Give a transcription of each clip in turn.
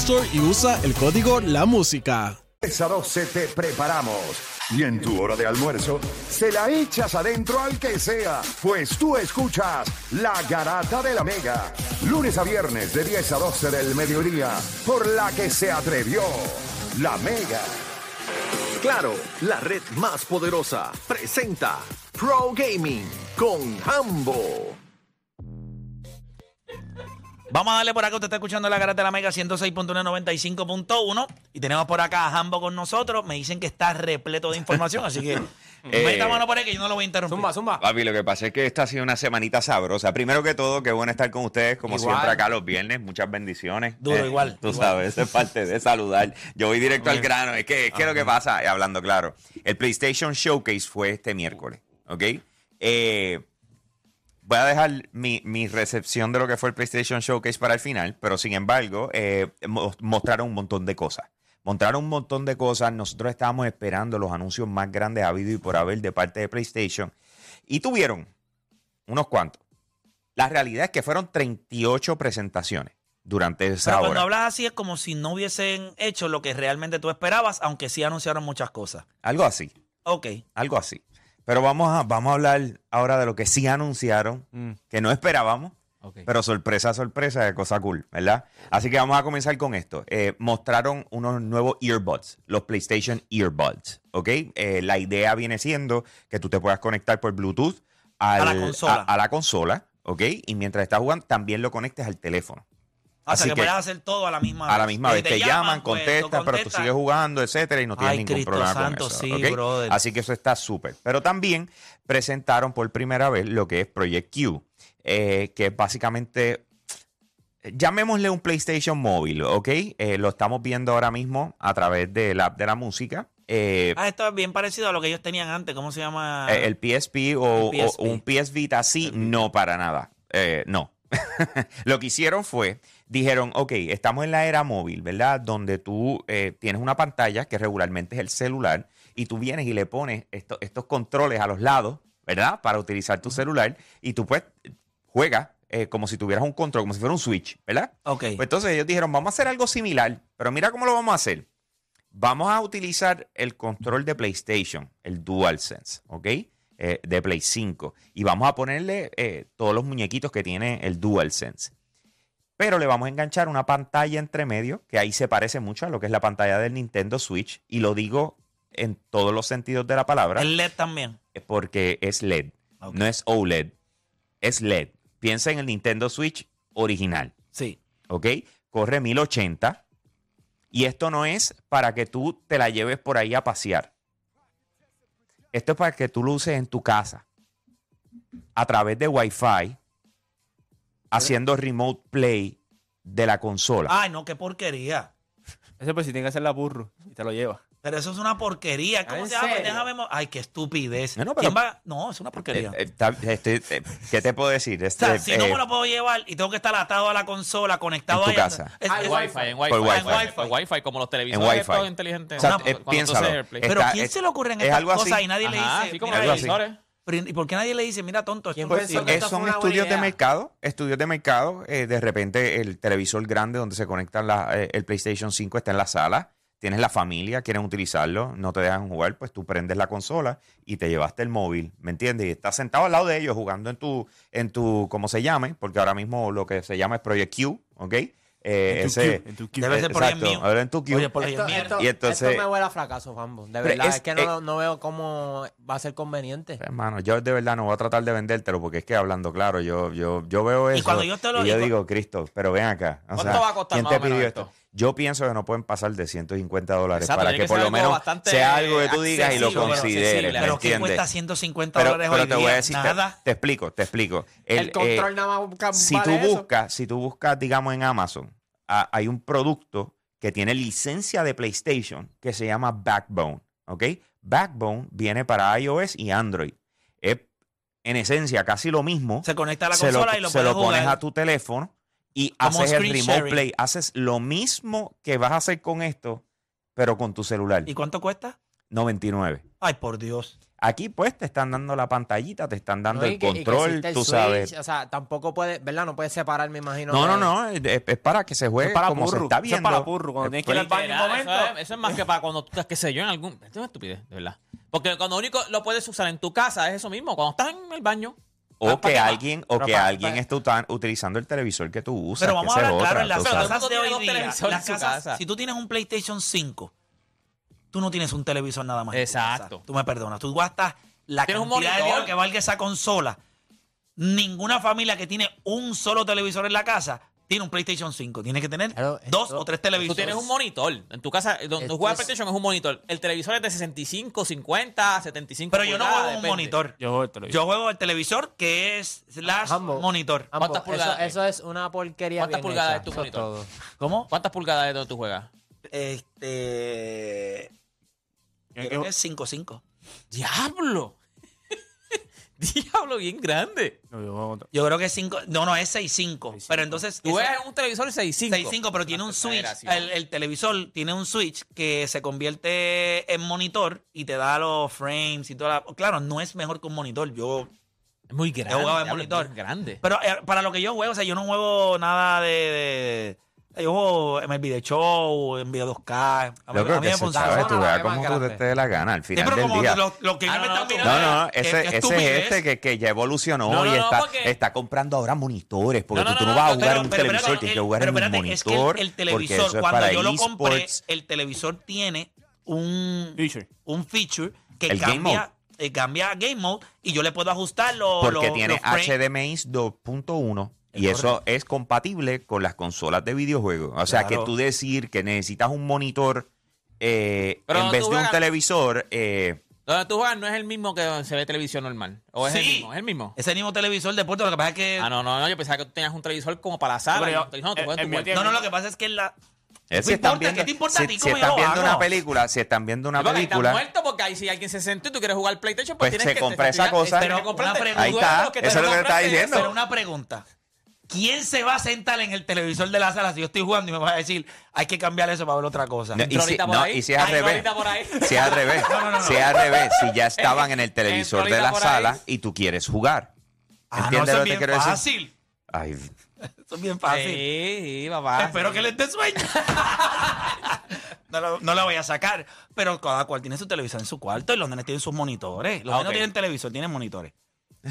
Store y usa el código La Música. Esa 12 te preparamos. Y en tu hora de almuerzo, se la echas adentro al que sea, pues tú escuchas La Garata de la Mega. Lunes a viernes de 10 a 12 del mediodía, por la que se atrevió La Mega. Claro, la red más poderosa presenta Pro Gaming con Hambo. Vamos a darle por acá, usted está escuchando la garata de la Mega 106.195.1 y tenemos por acá a Jambo con nosotros. Me dicen que está repleto de información, así que meta mano por ahí que yo no lo voy a interrumpir. Zumba, zumba. Papi, lo que pasa es que esta ha sido una semanita sabrosa. Primero que todo, qué bueno estar con ustedes, como Igual. siempre, acá los viernes. Muchas bendiciones. Eh, Duro, igual, Tú igual. sabes, es parte de saludar. Yo voy directo al grano. Es que, es que lo que pasa, eh, hablando claro, el PlayStation Showcase fue este miércoles, ¿ok? Eh, voy a dejar mi, mi recepción de lo que fue el PlayStation Showcase para el final, pero sin embargo, eh, mo- mostraron un montón de cosas. Mostraron un montón de cosas. Nosotros estábamos esperando los anuncios más grandes habido y por haber de parte de PlayStation. Y tuvieron unos cuantos. La realidad es que fueron 38 presentaciones durante esa Pero cuando hora. hablas así es como si no hubiesen hecho lo que realmente tú esperabas, aunque sí anunciaron muchas cosas. Algo así, Ok. algo así. Pero vamos a, vamos a hablar ahora de lo que sí anunciaron, Mm, que no esperábamos. Pero sorpresa, sorpresa, de cosa cool, ¿verdad? Así que vamos a comenzar con esto. Eh, mostraron unos nuevos earbuds, los PlayStation Earbuds, ¿ok? Eh, la idea viene siendo que tú te puedas conectar por Bluetooth al- A la consola. a- a la consola, ¿ok? Y mientras estás jugando, también lo conectes al teléfono. Sea, Así que, que- puedes hacer todo a la misma vez. A la misma vez te, llaman, pues, contestas, pero tú sigues jugando, etcétera, y no tienes Ay, ningún Cristo problema santo, con eso. sí, ¿ok? brother. Así que eso está súper. Pero también presentaron por primera vez lo que es Project Q, eh, que es básicamente, llamémosle un PlayStation móvil, ¿ok? Eh, lo estamos viendo ahora mismo a través del app de la música. Eh, Ah, esto es bien parecido a lo que ellos tenían antes. ¿Cómo se llama? eh, el PSP o, El PSP. o un PS Vita sí, no para nada. No. Lo que hicieron fue, dijeron, ok, estamos en la era móvil, ¿verdad? Donde tú eh, tienes una pantalla que regularmente es el celular y tú vienes y le pones esto- estos controles a los lados, ¿verdad? Para utilizar tu celular y tú pues juegas eh, como si tuvieras un control, como si fuera un switch, ¿verdad? Ok. Pues entonces ellos dijeron, vamos a hacer algo similar, pero mira cómo lo vamos a hacer. Vamos a utilizar el control de PlayStation, el DualSense, ¿ok? Eh, de Play 5. Y vamos a ponerle todos los muñequitos que tiene el DualSense. Pero le vamos a enganchar una pantalla entre medio, que ahí se parece mucho a lo que es la pantalla del Nintendo Switch. Y lo digo en todos los sentidos de la palabra, el LED también. porque es LED, no es OLED, es LED. Piensa en el Nintendo Switch original. Sí. ¿ok? Corre 1080. Y esto no es para que tú te la lleves por ahí a pasear. Esto es para que tú lo uses en tu casa. A través de Wi-Fi. Haciendo remote play de la consola. Ay, no, qué porquería. Ese pues si tiene que hacer la burro y te lo lleva. Pero eso es una porquería. ¿Cómo ¿En se llama? Serio? Déjame mo- Ay, qué estupidez. No, no, pero- ¿Quién va? No, es una porquería. Eh, eh, está- estoy- eh, ¿Qué te puedo decir? o sea, Este, si no eh, me lo puedo llevar y tengo que estar atado a la consola, conectado En tu ahí, casa. es- Ah, en es- Wi-Fi, en Wi-Fi. Por Wi-Fi. En Wi-Fi, en Wi-Fi, como los televisores Wi-Fi. estos inteligentes. o sea, eh, Cuando tú piénsalo. haces AirPlay. Pero Está- ¿quién es- se le ocurren es estas algo así. cosas y nadie le dice? así como mira, los así. televisores. Pero- ¿Y por qué nadie le dice, mira, tonto, esto Eh, esta son estudios de mercado, estudios de mercado. eh, de repente el televisor grande donde se conecta la- eh, el PlayStation 5 está en la sala. tienes la familia, quieren utilizarlo, no te dejan jugar, pues tú prendes la consola y te llevaste el móvil, ¿me entiendes? Y estás sentado al lado de ellos jugando en tu, en tu, como se llame, porque ahora mismo lo que se llama es Project Q, ¿ok? Eh, En tu ese, en tu queue. Debe ser por exacto, mío. ahora en tu Q. Oye, por ahí el Esto, mío. esto- Y entonces- esto me huele a fracaso, Fambo. De Pero verdad, es- es, que no, no veo cómo va a ser conveniente. Hermano, yo de verdad no voy a tratar de vendértelo porque es que hablando claro, yo, yo, yo veo eso. cuando yo te lo- y yo y cu- digo, Cristo, pero ven acá. o ¿Cuánto sea, va a costar ¿Quién más te pidió esto? esto? Yo pienso que no pueden pasar de 150 dólares Exacto, para que, que por lo menos sea algo que tú digas y lo consideres. accesible. ¿me Pero ¿qué cuesta 150 Pero, dólares pero hoy te voy a día? decir, te, Nada. te explico, te explico. El, eh, control nada más si tú eso. buscas, si tú buscas, digamos, en Amazon, hay un producto que tiene licencia de PlayStation que se llama Backbone. ¿Ok? Backbone viene para iOS y Android. Es en esencia casi lo mismo. Se conecta a la se lo, consola y lo se lo pones jugar. a tu teléfono y Como haces el remote sharing. play. Haces lo mismo que vas a hacer con esto, pero con tu celular. ¿Y cuánto cuesta? 99. Ay, por Dios. Aquí pues te están dando la pantallita, te están dando No, el que- control, el tú Switch, sabes. O sea, tampoco puede, ¿verdad? No puede separar, me imagino. No, no, no, es, es para que se juegue es para como se está eso es viendo. para purru, cuando tienes que ir al baño un momento. eso Eso es, más que para cuando tú, qué sé yo, en algún... Esto es una estupidez, de verdad. Porque cuando único lo puedes usar en tu casa es eso mismo, cuando estás en el baño. O ¿para que alguien, o que alguien está utilizando el televisor que tú usas. Pero vamos a hablar claro, en las casas de hoy día, las casas, casa. si tú tienes un PlayStation 5, tú no tienes un televisor nada más. Exacto. Tú me perdonas. Tú gastas la cantidad de dinero que valga esa consola. Ninguna familia que tiene un solo televisor en la casa tiene un PlayStation 5. Tiene que tener Claro, dos o tres Tú televisores. tienes un monitor. En tu casa, donde tú juegas es- PlayStation es un monitor. El televisor es de 65, 50, 75 Pero yo no juego un monitor. Yo juego el televisor. Yo juego el televisor que es slash monitor. Ambos, ¿Cuántas pulgadas Eso, eso es una porquería ¿Cuántas bien pulgadas hecha, es tu eso monitor? todo. ¿Cómo? ¿Cuántas pulgadas es donde tú juegas? Este. Creo que es 5-5. ¡Diablo! ¡Diablo, bien grande! Yo creo que es 5. No, no, es 6-5. Pero entonces. Tú ves un televisor 6.5. 6.5, pero tiene un switch. El, el televisor tiene un switch que se convierte en monitor y te da los frames y toda la. Claro, no es mejor que un monitor. Yo. Es muy grande. Yo jugaba en es monitor. bien grande. Pero eh, para lo que yo juego, o sea, yo no juego nada de. de- yo juego en el video show, en video 2K. A mí, Loco, a mí que me se sabe, No, tú no, veas es como tú te, dé la gana al Sí, final pero del como día. lo, lo que Ah, me no, están no, mirando. No, no, qué- ese, ese es estupidez. este que, que ya evolucionó No, no, y no, está, porque- está comprando ahora monitores, porque No, tú, no, tú no no, vas a no, jugar Pero- en un pero televisor, tienes que jugar pero en un espérate, es que el- monitor, el, porque televisor, eso es cuando para yo lo compré, el televisor tiene un Feature. un feature que El cambia, eh, cambia a Game Mode y yo le puedo ajustar los Porque los- tiene los. HDMI 2.1 y Es eso es compatible con las consolas de videojuegos. O sea, Claro. que tú decir que necesitas un monitor eh, en vez de un televisor, eh, Donde tú juegas no es el mismo que se ve televisión normal. ¿O es el Sí. mismo? ¿Es el mismo? Ese mismo televisor de puerto, lo que pasa es que Ah, no, no, no. Yo pensaba que tú tenías un televisor como para la sala. Yo- donde tú el- juegas en el cuarto. no, no, lo que pasa es que la eh, ¿Qué si están viendo, ¿Qué te importa a si, ti si están viendo una película, si están viendo una ahí película, muerto porque ahí si alguien se sentó y tú quieres jugar PlayStation, pues, Pues tienes se que compra esa cosa. Pero una pregunta. Ahí está, eso es lo que te compraste diciendo. Pero una pregunta. ¿Quién se va a sentar en el televisor de la sala si yo estoy jugando y me va a decir hay que cambiar eso para ver otra cosa? No, y, si, por no, ahí. y si es al revés, ahorita por ahí. si es al revés, si es al revés, si ya estaban en el Entró televisor de la ahí. sala y tú quieres jugar. ah, no, ¿Entiendes eso lo es que te bien quiero decir? fácil. Ay, Eso es bien fácil. Sí, sí, papá. Espero que les dé sueño. no, lo, no lo voy a sacar. Pero cada cual tiene su televisor en su cuarto y los nenes tienen sus monitores. Los Ah, nenes no tienen televisor, tienen monitores.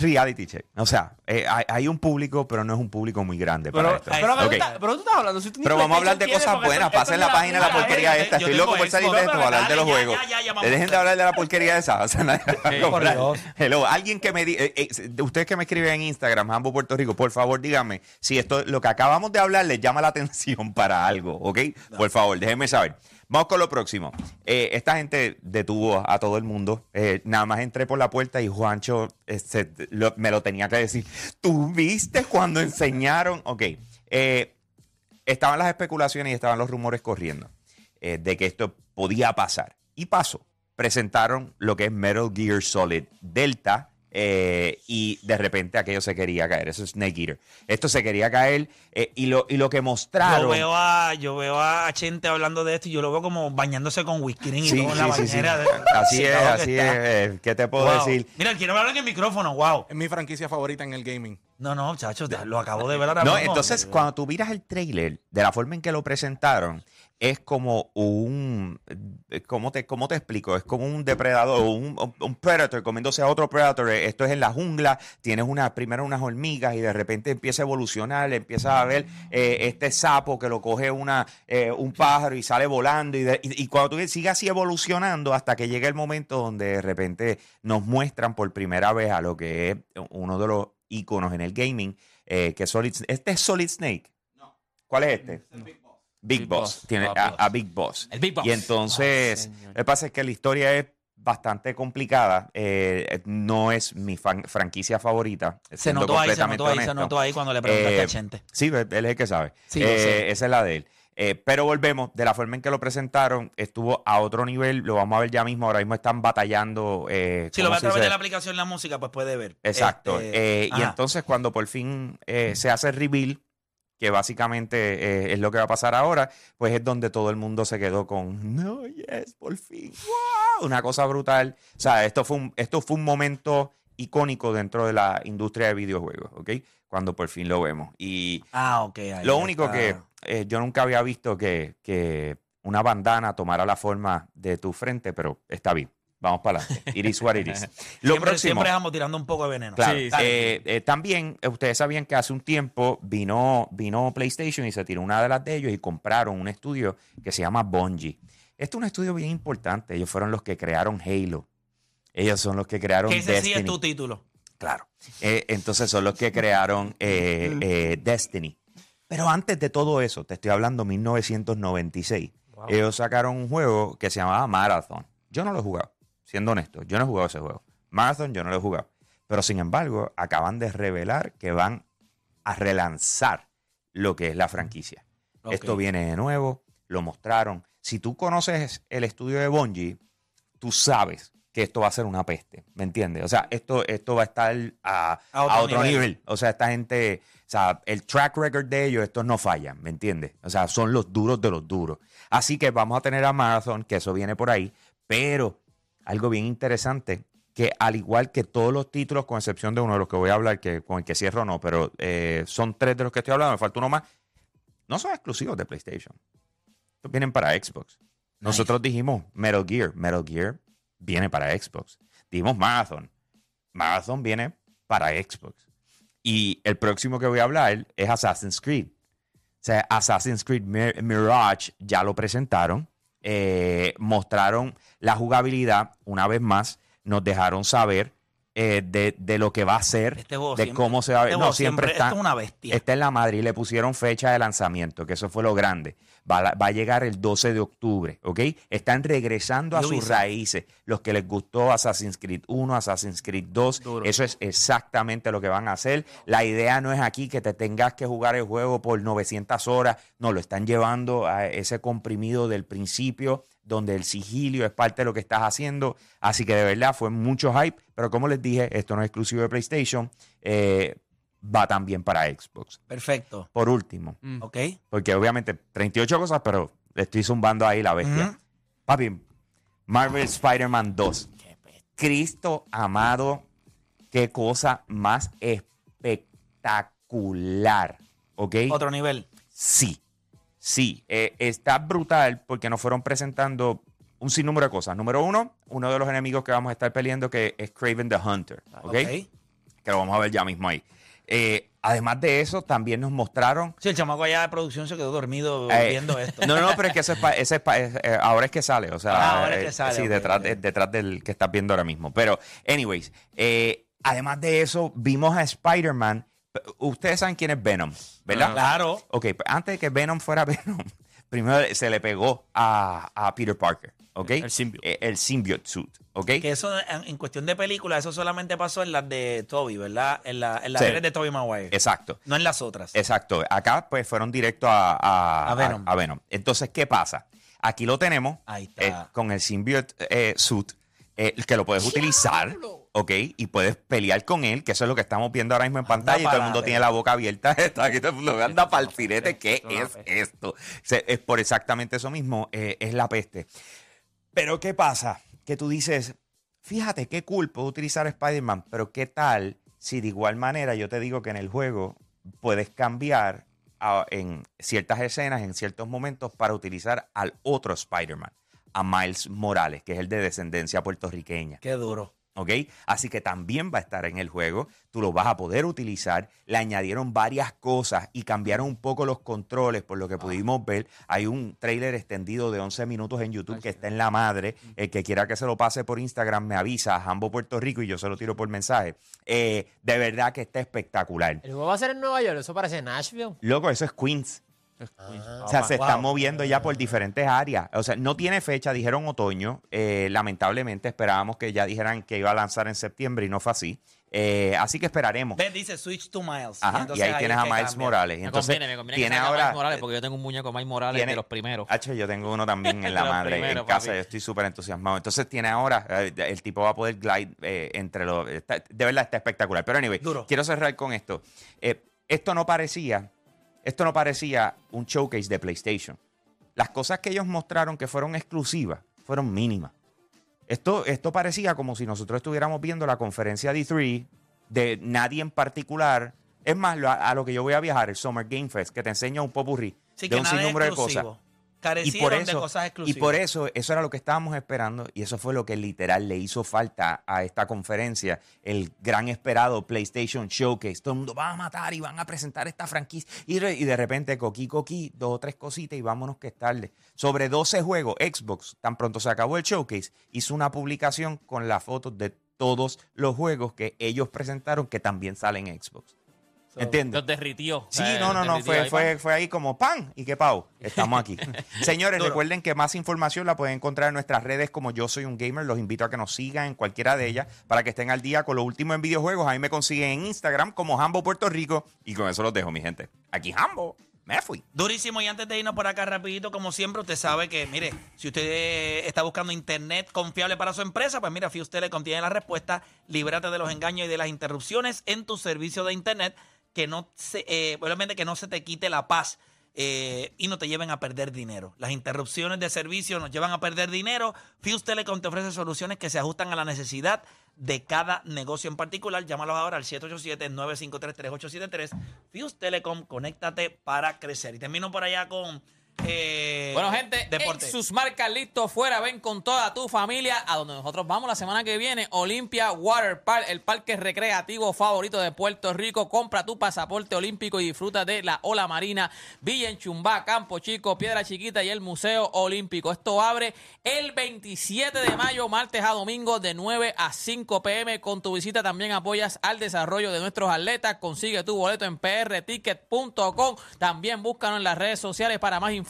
Reality check. O sea, eh, hay, hay un público, pero no es un público muy grande para Pero, esto. pero, me Ok. gusta- pero tú estás hablando. Si tú ni Pero vamos a hablar de cosas buenas. Pasen esto la es página de la porquería esta. Estoy loco por salir de esto pero para hablar de los juegos. ya, ya, ya, vamos. Dejen de hablar de la porquería esa. O sea, nadie la. Hello, alguien que me diga, ustedes que me escriben en Instagram, Jambo Puerto Rico, por favor díganme si esto, lo que acabamos de hablar les llama la atención para algo, ¿ok? Por favor, déjenme saber. Vamos con lo próximo. Eh, esta gente detuvo a todo el mundo. Eh, nada más entré por la puerta y Juancho este, lo- me lo tenía que decir. ¿Tú viste cuando enseñaron? Ok. Eh, estaban las especulaciones y estaban los rumores corriendo eh, de que esto podía pasar. Y pasó. Presentaron lo que es Metal Gear Solid Delta eh, y de repente aquello se quería caer. Eso es Snake Eater. Esto se quería caer eh, y, lo, y lo que mostraron... Yo veo a, yo veo a Chente hablando de esto y yo lo veo como bañándose con whisky y Sí, todo en la sí, sí, sí. bañera. de- Así es, así es. ¿Qué te puedo Wow. decir? Mira, quiero hablar en el micrófono, wow. Es mi franquicia favorita en el gaming. No, no, muchachos, lo acabo de ver ahora No, mismo. entonces cuando tú miras el trailer de la forma en que lo presentaron, es como un, eh, ¿cómo te, cómo te explico? Es como un depredador, un, un predator comiéndose a otro predator. Esto es en la jungla, tienes una, primero unas hormigas y de repente empieza a evolucionar, empieza a ver eh, este sapo que lo coge una, eh, un pájaro y sale volando y, de- y- y cuando tú sigue así evolucionando hasta que llega el momento donde de repente nos muestran por primera vez a lo que es uno de los iconos en el gaming, eh, que es Solid, este es Solid Snake. ¿Cuál es este? Big, Big Boss. Boss. Tiene a, a Big Boss. El Big Boss. Y entonces, lo que pasa es que la historia es bastante complicada. eh, no es mi fan- franquicia favorita. Se notó ahí, se notó ahí, se notó ahí cuando le preguntaste Eh, a Chente. Sí, él es el que sabe. Sí, Eh. Esa es la de él. Eh, pero volvemos, de la forma en que lo presentaron, estuvo a otro nivel, lo vamos a ver ya mismo, ahora mismo están batallando. eh, Si lo ¿cómo ve a través de la aplicación La Música, pues puede ver. Exacto. Este, Eh, y entonces cuando por fin eh, se hace el reveal, que básicamente eh, es lo que va a pasar ahora, pues es donde todo el mundo se quedó con, no, yes, por fin, wow, una cosa brutal. O sea, esto fue un, esto fue un momento icónico dentro de la industria de videojuegos, ¿ok? Cuando por fin lo vemos. Y Ah, ok. ahí lo está. único que eh, yo nunca había visto que, que una bandana tomara la forma de tu frente, pero está bien. Vamos para adelante. It is what it is. Lo siempre, próximo. siempre estamos tirando un poco de veneno. Claro. Sí, eh, eh, también, eh, ustedes sabían que hace un tiempo vino, vino PlayStation y se tiró una de las de ellos y compraron un estudio que se llama Bungie. Este es un estudio bien importante. Ellos fueron los que crearon Halo. Ellos son los que crearon que ese sí Destiny. es tu título. Claro. Eh, entonces son los que crearon Destiny. Pero antes de todo eso, te estoy hablando 1996. Ellos sacaron un juego que se llamaba Marathon. Yo no lo he jugado, siendo honesto. Yo no he jugado ese juego. Marathon yo no lo he jugado. Pero sin embargo, acaban de revelar que van a relanzar lo que es la franquicia. Esto viene de nuevo, lo mostraron. Si tú conoces el estudio de Bungie, tú sabes que esto va a ser una peste, ¿me entiendes? O sea, esto, esto va a estar a, A otro a otro nivel. nivel. O sea, esta gente, o sea, el track record de ellos, estos no fallan, ¿me entiendes? O sea, son los duros de los duros. Así que vamos a tener a Marathon, que eso viene por ahí, pero algo bien interesante, que al igual que todos los títulos, con excepción de uno de los que voy a hablar, que con el que cierro no, pero eh, son tres de los que estoy hablando, me falta uno más, no son exclusivos de PlayStation. Estos vienen para Xbox. Nosotros dijimos Metal Gear. Metal Gear viene para Xbox. Dijimos Marathon. Marathon viene para Xbox. Y el próximo que voy a hablar es Assassin's Creed. O sea, Assassin's Creed Mir- Mirage ya lo presentaron. Eh, mostraron la jugabilidad una vez más. Nos dejaron saber eh, de, de lo que va a ser, Este de siempre- cómo se va a ver. este no, siempre, siempre- está. esto es una bestia. Está en la madre y le pusieron fecha de lanzamiento, que eso fue lo grande. Va, a va a llegar el 12 de octubre, ¿ok? Están regresando a sus raíces. Los que les gustó Assassin's Creed 1, Assassin's Creed 2, Duro. eso es exactamente lo que van a hacer. La idea no es aquí que te tengas que jugar el juego por 900 horas, no, lo están llevando a ese comprimido del principio, donde el sigilio es parte de lo que estás haciendo. Así que de verdad fue mucho hype, pero como les dije, esto no es exclusivo de PlayStation, eh, va también para Xbox. Perfecto. Por último, ¿Ok? porque obviamente 38 cosas, pero le estoy zumbando ahí la bestia. Papi, Marvel Spider-Man 2. Cristo amado, qué cosa más espectacular. ¿Ok? Otro nivel. Sí, sí. eh, está brutal porque nos fueron presentando un sinnúmero de cosas. Número uno, uno de los enemigos que vamos a estar peleando que es Craven the Hunter. ¿Ok? Ok. Que lo vamos a ver ya mismo ahí. Eh, además de eso, también nos mostraron Sí, el chamaco allá de producción se quedó dormido eh, viendo esto. No, no, pero es que ese es pa- ese es pa- es, eh, ahora es que sale. O sea, Ah, ahora es que eh, sale, Sí, detrás, detrás del que estás viendo ahora mismo. Pero, anyways, además de eso, vimos a Spider-Man. Ustedes saben quién es Venom, ¿verdad? Claro. Ok, antes de que Venom fuera Venom, primero se le pegó a, a Peter Parker, ¿ok? El symbiote. Eh, el symbiote suit, ¿ok? Que eso, en, en cuestión de película, eso solamente pasó en las de Toby, ¿verdad? En, la, en las Sí. series de Toby Maguire. Exacto. No en las otras. Exacto. Acá, pues, fueron directo a, a, A Venom. a- a Venom. Entonces, ¿qué pasa? Aquí lo tenemos Ahí está. eh, con el symbiote eh, suit, eh, que lo puedes utilizar, ¿ok? Y puedes pelear con él, que eso es lo que estamos viendo ahora mismo en pantalla. Y todo el mundo tiene la boca abierta. Está aquí todo el mundo anda para el firete. ¿Qué es esto? Se- es por exactamente eso mismo. eh, es la peste. Pero, ¿qué pasa? Que tú dices, fíjate qué cool puedo utilizar Spider-Man, pero ¿qué tal si de igual manera yo te digo que en el juego puedes cambiar en ciertas escenas, en ciertos momentos, para utilizar al otro Spider-Man, a Miles Morales, que es el de descendencia puertorriqueña. Qué duro. ¿Ok? Así que también va a estar en el juego, tú lo vas a poder utilizar, le añadieron varias cosas y cambiaron un poco los controles, por lo que pudimos ver, hay un trailer extendido de 11 minutos en YouTube que está en la madre, el que quiera que se lo pase por Instagram me avisa, a Jambo Puerto Rico y yo se lo tiro por mensaje, Eh, de verdad que está espectacular. El juego va a ser en Nueva York, eso parece Nashville. Loco, eso es Queens. Ah. O sea, se wow. están moviendo ya por diferentes áreas. O sea, no tiene fecha, dijeron otoño. Eh, lamentablemente esperábamos que ya dijeran que iba a lanzar en septiembre y no fue así. Eh, así que esperaremos. Ves, dice Switch to Miles. Ajá, y entonces ahí tienes es a Miles cambia. Morales. Me Entonces, conviene, me conviene tiene que ahora. Miles Morales porque yo tengo un muñeco Miles Morales tiene- de los primeros. Hacho, yo tengo uno también en la madre primeros, en casa. papi. Yo estoy súper entusiasmado. Entonces tiene ahora, eh, el tipo va a poder glide eh, entre los. está- de verdad está espectacular. Pero anyway, Duro. quiero cerrar con esto. Eh, esto no parecía, esto no parecía un showcase de PlayStation. Las cosas que ellos mostraron que fueron exclusivas fueron mínimas. Esto, esto parecía como si nosotros estuviéramos viendo la conferencia de E3 de nadie en particular. Es más, a, a lo que yo voy a viajar, el Summer Game Fest, que te enseña un popurrí Sí, de un sinnúmero de exclusivo. Y por, de eso, y por eso, eso era lo que estábamos esperando y eso fue lo que literal le hizo falta a esta conferencia, el gran esperado PlayStation Showcase. Todo el mundo va a matar y van a presentar esta franquicia y, re- y de repente coqui coqui, dos o tres cositas y vámonos que es tarde. Sobre 12 juegos, Xbox, tan pronto se acabó el Showcase, hizo una publicación con las fotos de todos los juegos que ellos presentaron que también salen en Xbox. ¿Entiendes? Los derritió. Sí, sea, no, no, no, fue, ahí, fue, fue ahí como pan y qué pau. Estamos aquí. Señores, Duro. recuerden que más información la pueden encontrar en nuestras redes como Yo Soy un Gamer. Los invito a que nos sigan en cualquiera de ellas para que estén al día con lo último en videojuegos. Ahí me consiguen en Instagram como Hambo Puerto Rico. Y con eso los dejo, mi gente. Aquí Hambo. Me fui. Durísimo. Y antes de irnos por acá rapidito, como siempre, usted sabe que, mire, si usted eh, está buscando internet confiable para su empresa, pues mira, Fuse Telecom tiene la respuesta. Líbrate de los engaños y de las interrupciones en tu servicio de internet. Que no se, eh, obviamente que no se te quite la paz. eh, y no te lleven a perder dinero. Las interrupciones de servicio nos llevan a perder dinero. Fuse Telecom te ofrece soluciones que se ajustan a la necesidad de cada negocio en particular. Llámalos ahora al 787-953-3873. Fuse Telecom, conéctate para crecer. Y termino por allá con. Eh, Bueno, gente, deporte. en sus marcas listos fuera, ven con toda tu familia a donde nosotros vamos la semana que viene. Olympia Water Park, el parque recreativo favorito de Puerto Rico. Compra tu pasaporte olímpico y disfruta de la ola marina, Villa en Chumbá, Campo Chico, Piedra Chiquita y el Museo Olímpico. Esto abre el 27 de mayo, martes a domingo, de 9 a 5 pm. Con tu visita también apoyas al desarrollo de nuestros atletas. Consigue tu boleto en prticket.com. También búscanos en las redes sociales para más información.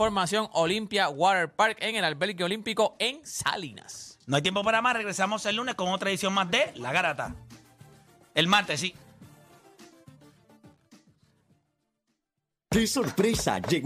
Olympia Water Park en el albergue olímpico en Salinas. No hay tiempo para más. Regresamos el lunes con otra edición más de La Garata. El martes, sí. ¡Qué sorpresa! Llegó